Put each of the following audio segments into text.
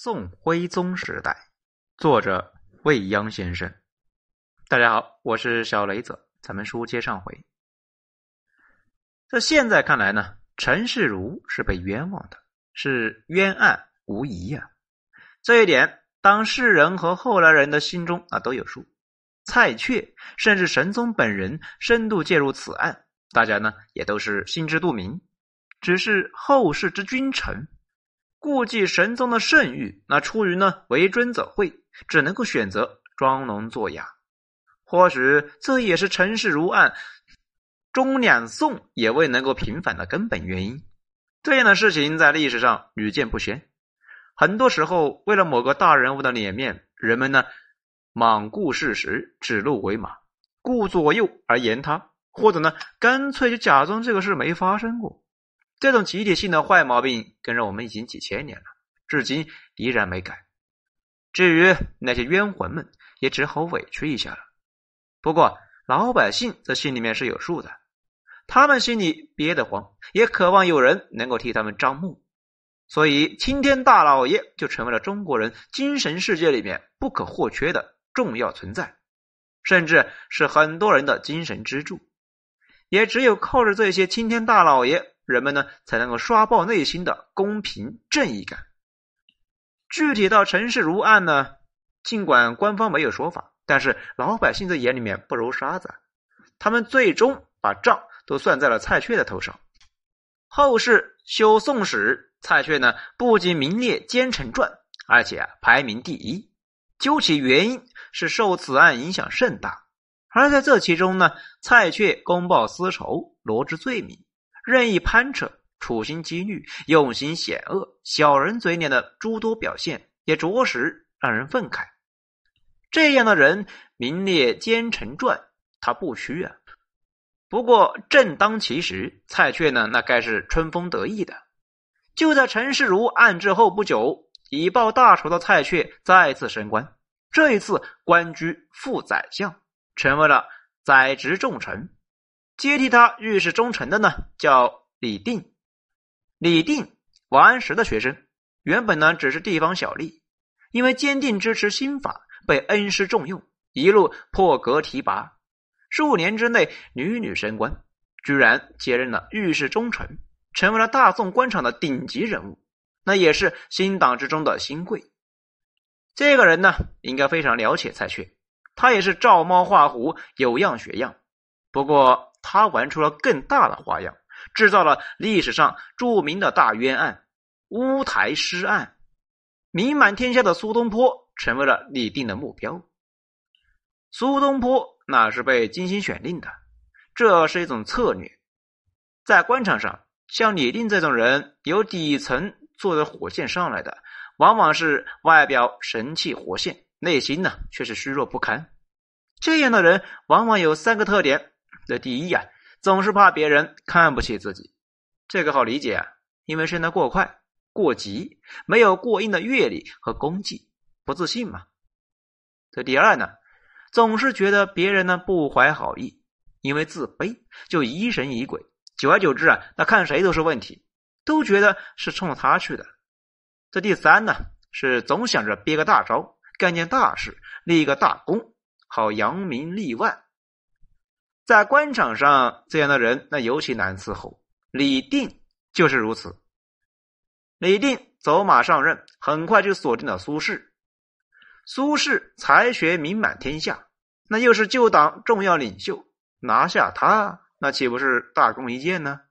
宋徽宗时代，作者未央先生。大家好，我是小雷子。咱们书接上回，在现在看来呢，陈世儒是被冤枉的，是冤案无疑呀。这一点，当事人和后来人的心中啊都有数。蔡确甚至神宗本人深度介入此案，大家呢也都是心知肚明。只是后世之君臣。顾忌神宗的圣誉，那出于呢为尊者讳，只能够选择装聋作哑。或许这也是陈世儒案中两宋也未能够平反的根本原因。这样的事情在历史上屡见不鲜。很多时候，为了某个大人物的脸面，人们呢罔顾事实，指鹿为马，顾左右而言他，或者呢干脆就假装这个事没发生过。这种集体性的坏毛病跟着我们已经几千年了，至今依然没改。至于那些冤魂们，也只好委屈一下了。不过老百姓这心里面是有数的，他们心里憋得慌，也渴望有人能够替他们张目。所以青天大老爷就成为了中国人精神世界里面不可或缺的重要存在，甚至是很多人的精神支柱。也只有靠着这些青天大老爷。人们呢才能够刷爆内心的公平正义感。具体到陈世如案呢，尽管官方没有说法，但是老百姓在眼里面不揉沙子，他们最终把账都算在了蔡确的头上。后世修《宋史》，蔡确呢不仅名列奸臣传，而且啊排名第一。究其原因，是受此案影响甚大。而在这其中呢，蔡确公报私仇，罗织罪名。任意攀扯、处心积虑、用心险恶、小人嘴脸的诸多表现，也着实让人愤慨。这样的人名列奸臣传，他不虚啊。不过正当其时，蔡确呢，那该是春风得意的。就在陈世儒案之后不久，以报大仇的蔡确再次升官，这一次官居副宰相，成为了宰执重臣。接替他御史中丞的呢，叫李定。李定，王安石的学生，原本呢只是地方小吏，因为坚定支持新法，被恩师重用，一路破格提拔，数年之内屡屡升官，居然接任了御史中丞，成为了大宋官场的顶级人物，那也是新党之中的新贵。这个人呢，应该非常了解蔡确，他也是照猫画虎，有样学样。不过。他玩出了更大的花样，制造了历史上著名的大冤案——乌台诗案。名满天下的苏东坡成为了李定的目标。苏东坡那是被精心选定的，这是一种策略。在官场上，像李定这种人，由底层坐着火线上来的，往往是外表神气活现，内心呢却是虚弱不堪。这样的人往往有三个特点。这第一呀，总是怕别人看不起自己，这个好理解啊，因为升得过快、过急，没有过硬的阅历和功绩，不自信嘛。这第二呢，总是觉得别人呢不怀好意，因为自卑就疑神疑鬼，久而久之啊，那看谁都是问题，都觉得是冲他去的。这第三呢，是总想着憋个大招，干件大事，立个大功，好扬名立万。在官场上，这样的人那尤其难伺候。李定就是如此。李定走马上任，很快就锁定了苏轼。苏轼才学名满天下，那又是旧党重要领袖，拿下他，那岂不是大功一件呢？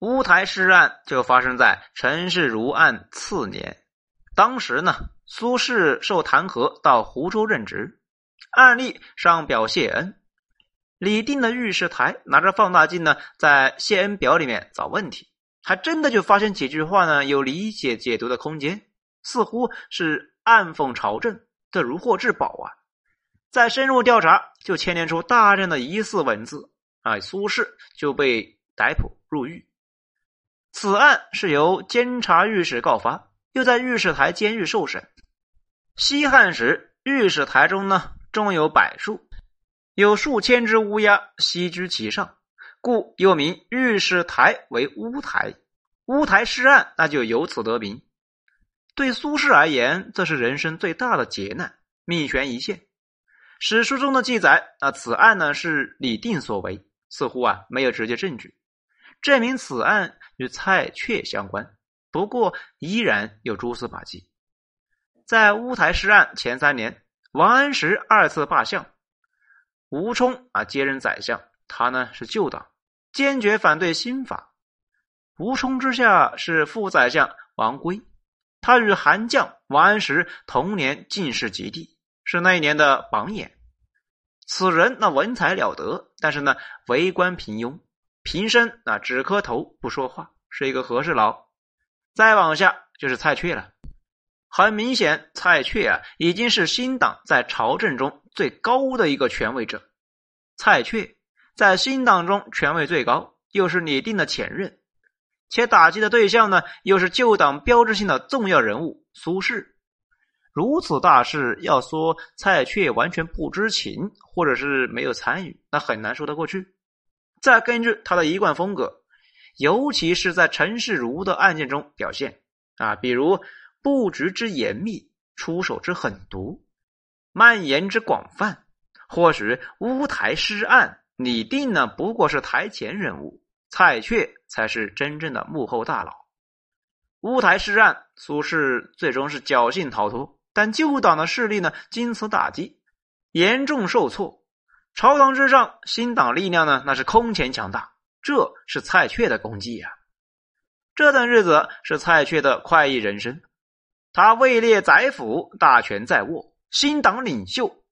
乌台诗案就发生在陈世儒案次年。当时呢，苏轼受弹劾到湖州任职，案例上表谢恩。李定的御史台拿着放大镜呢，在谢恩表里面找问题，还真的就发现几句话呢有理解解读的空间，似乎是暗讽朝政，这如获至宝啊！再深入调查，就牵连出大量的疑似文字，啊，苏轼就被逮捕入狱。此案是由监察御史告发，又在御史台监狱受审。西汉时，御史台中呢，终有柏树。有数千只乌鸦栖居其上，故又名御史台为乌台。乌台诗案那就由此得名。对苏轼而言，这是人生最大的劫难，命悬一线。史书中的记载，啊，此案呢是李定所为，似乎啊没有直接证据证明此案与蔡确相关。不过，依然有蛛丝马迹。在乌台诗案前三年，王安石二次罢相，吴充啊接任宰相，他呢是旧党，坚决反对新法。吴充之下是副宰相王圭。他与韩将王安石同年进士及第，是那一年的榜眼。此人那文采了得，但是呢为官平庸，平生啊只磕头不说话，是一个和事佬。再往下就是蔡确了。很明显，蔡确啊已经是新党在朝政中最高的一个权威者。蔡确在新党中权位最高，又是拟定的前任。且打击的对象呢，又是旧党标志性的重要人物苏轼。如此大事，要说蔡确完全不知情，或者是没有参与，那很难说得过去。再根据他的一贯风格，尤其是在陈世儒的案件中表现啊，比如布局之严密，出手之狠毒，蔓延之广泛，或许乌台诗案，李定呢不过是台前人物。蔡确才是真正的幕后大佬。乌台诗案，苏轼最终是侥幸逃脱，但旧党的势力呢，经此打击，严重受挫。朝堂之上，新党力量呢，那是空前强大。这是蔡确的功绩呀。这段日子是蔡确的快意人生。他位列宰辅，大权在握，新党领袖，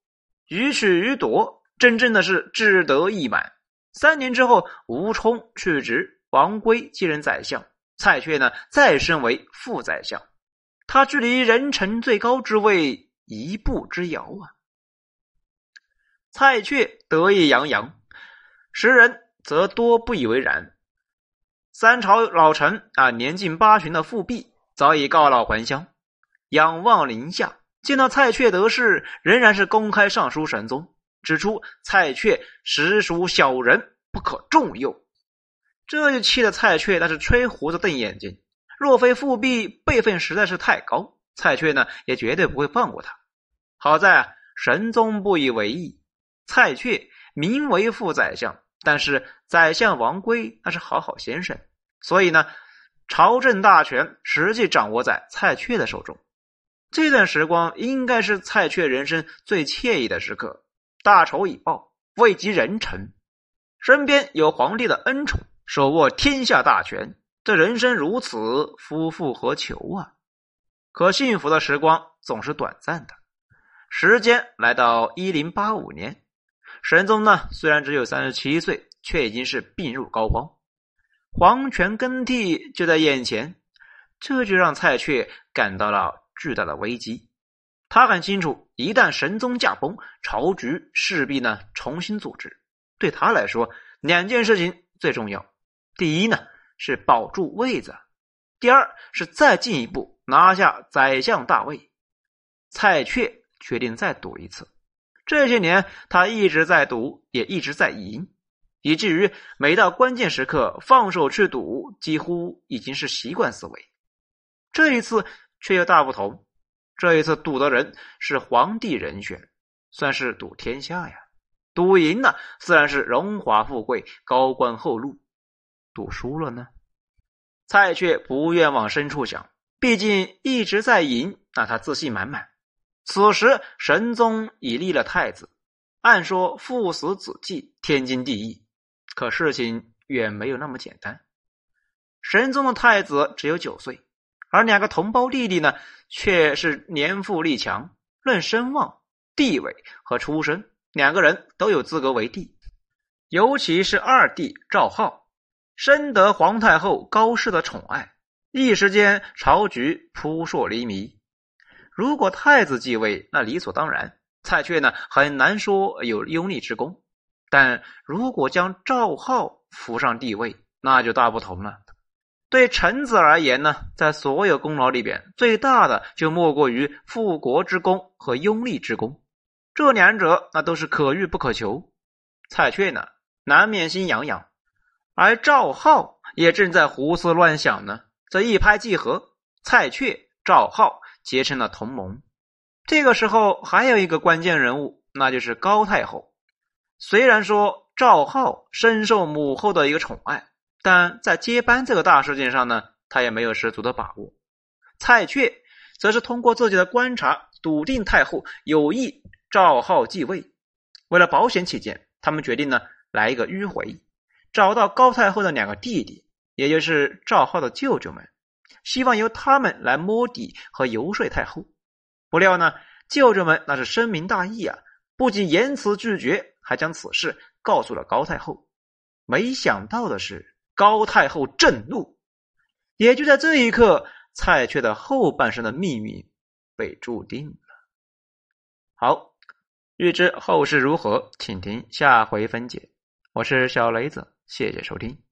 予取予夺，真正的是志得意满。三年之后，吴充去职，王圭继任宰相，蔡确呢再升为副宰相，他距离人臣最高之位一步之遥啊！蔡确得意洋洋，时人则多不以为然。三朝老臣啊，年近八旬的富弼早已告老还乡，仰望林下，见到蔡确得势，仍然是公开上书神宗。指出蔡确实属小人，不可重用。这就气得蔡确那是吹胡子瞪眼睛。若非复辟辈分实在是太高，蔡确呢也绝对不会放过他。好在，神宗不以为意。蔡确名为副宰相，但是宰相王圭那是好好先生，所以呢，朝政大权实际掌握在蔡确的手中。这段时光应该是蔡确人生最惬意的时刻。大仇已报，位极人臣，身边有皇帝的恩宠，手握天下大权，这人生如此，夫复何求啊？可幸福的时光总是短暂的。时间来到一零八五年，神宗呢虽然只有三十七岁，却已经是病入膏肓，皇权更替就在眼前，这就让蔡确感到了巨大的危机。他很清楚，一旦神宗驾崩，朝局势必呢重新组织。对他来说，两件事情最重要：第一呢是保住位子，第二是再进一步拿下宰相大位。蔡确决定再赌一次。这些年，他一直在赌，也一直在赢，以至于每到关键时刻放手去赌，几乎已经是习惯思维。这一次却又大不同。这一次赌的人是皇帝人选，算是赌天下呀。赌赢了，自然是荣华富贵、高官厚禄；赌输了呢，蔡却不愿往深处想，毕竟一直在赢，那他自信满满。此时神宗已立了太子，按说父死子继，天经地义。可事情远没有那么简单。神宗的太子只有九岁。而两个同胞弟弟呢，却是年富力强，论声望、地位和出身，两个人都有资格为帝。尤其是二弟赵浩，深得皇太后高氏的宠爱，一时间朝局扑朔迷离。如果太子继位，那理所当然，蔡确呢很难说有拥立之功；但如果将赵浩扶上帝位，那就大不同了。对臣子而言呢，在所有功劳里边，最大的就莫过于复国之功和拥立之功，这两者那都是可遇不可求。蔡确呢，难免心痒痒，而赵浩也正在胡思乱想呢。这一拍即合，蔡确赵浩结成了同盟。这个时候还有一个关键人物，那就是高太后。虽然说赵浩深受母后的一个宠爱，但在接班这个大事件上呢，他也没有十足的把握。蔡确则是通过自己的观察，笃定太后有意赵浩继位。为了保险起见，他们决定呢来一个迂回，找到高太后的两个弟弟，也就是赵浩的舅舅们，希望由他们来摸底和游说太后。不料呢，舅舅们那是深明大义啊，不仅严辞拒绝，还将此事告诉了高太后。没想到的是，高太后震怒。也就在这一刻，蔡确的后半生的命运被注定了。好，欲知后事如何，请听下回分解。我是小雷子，谢谢收听。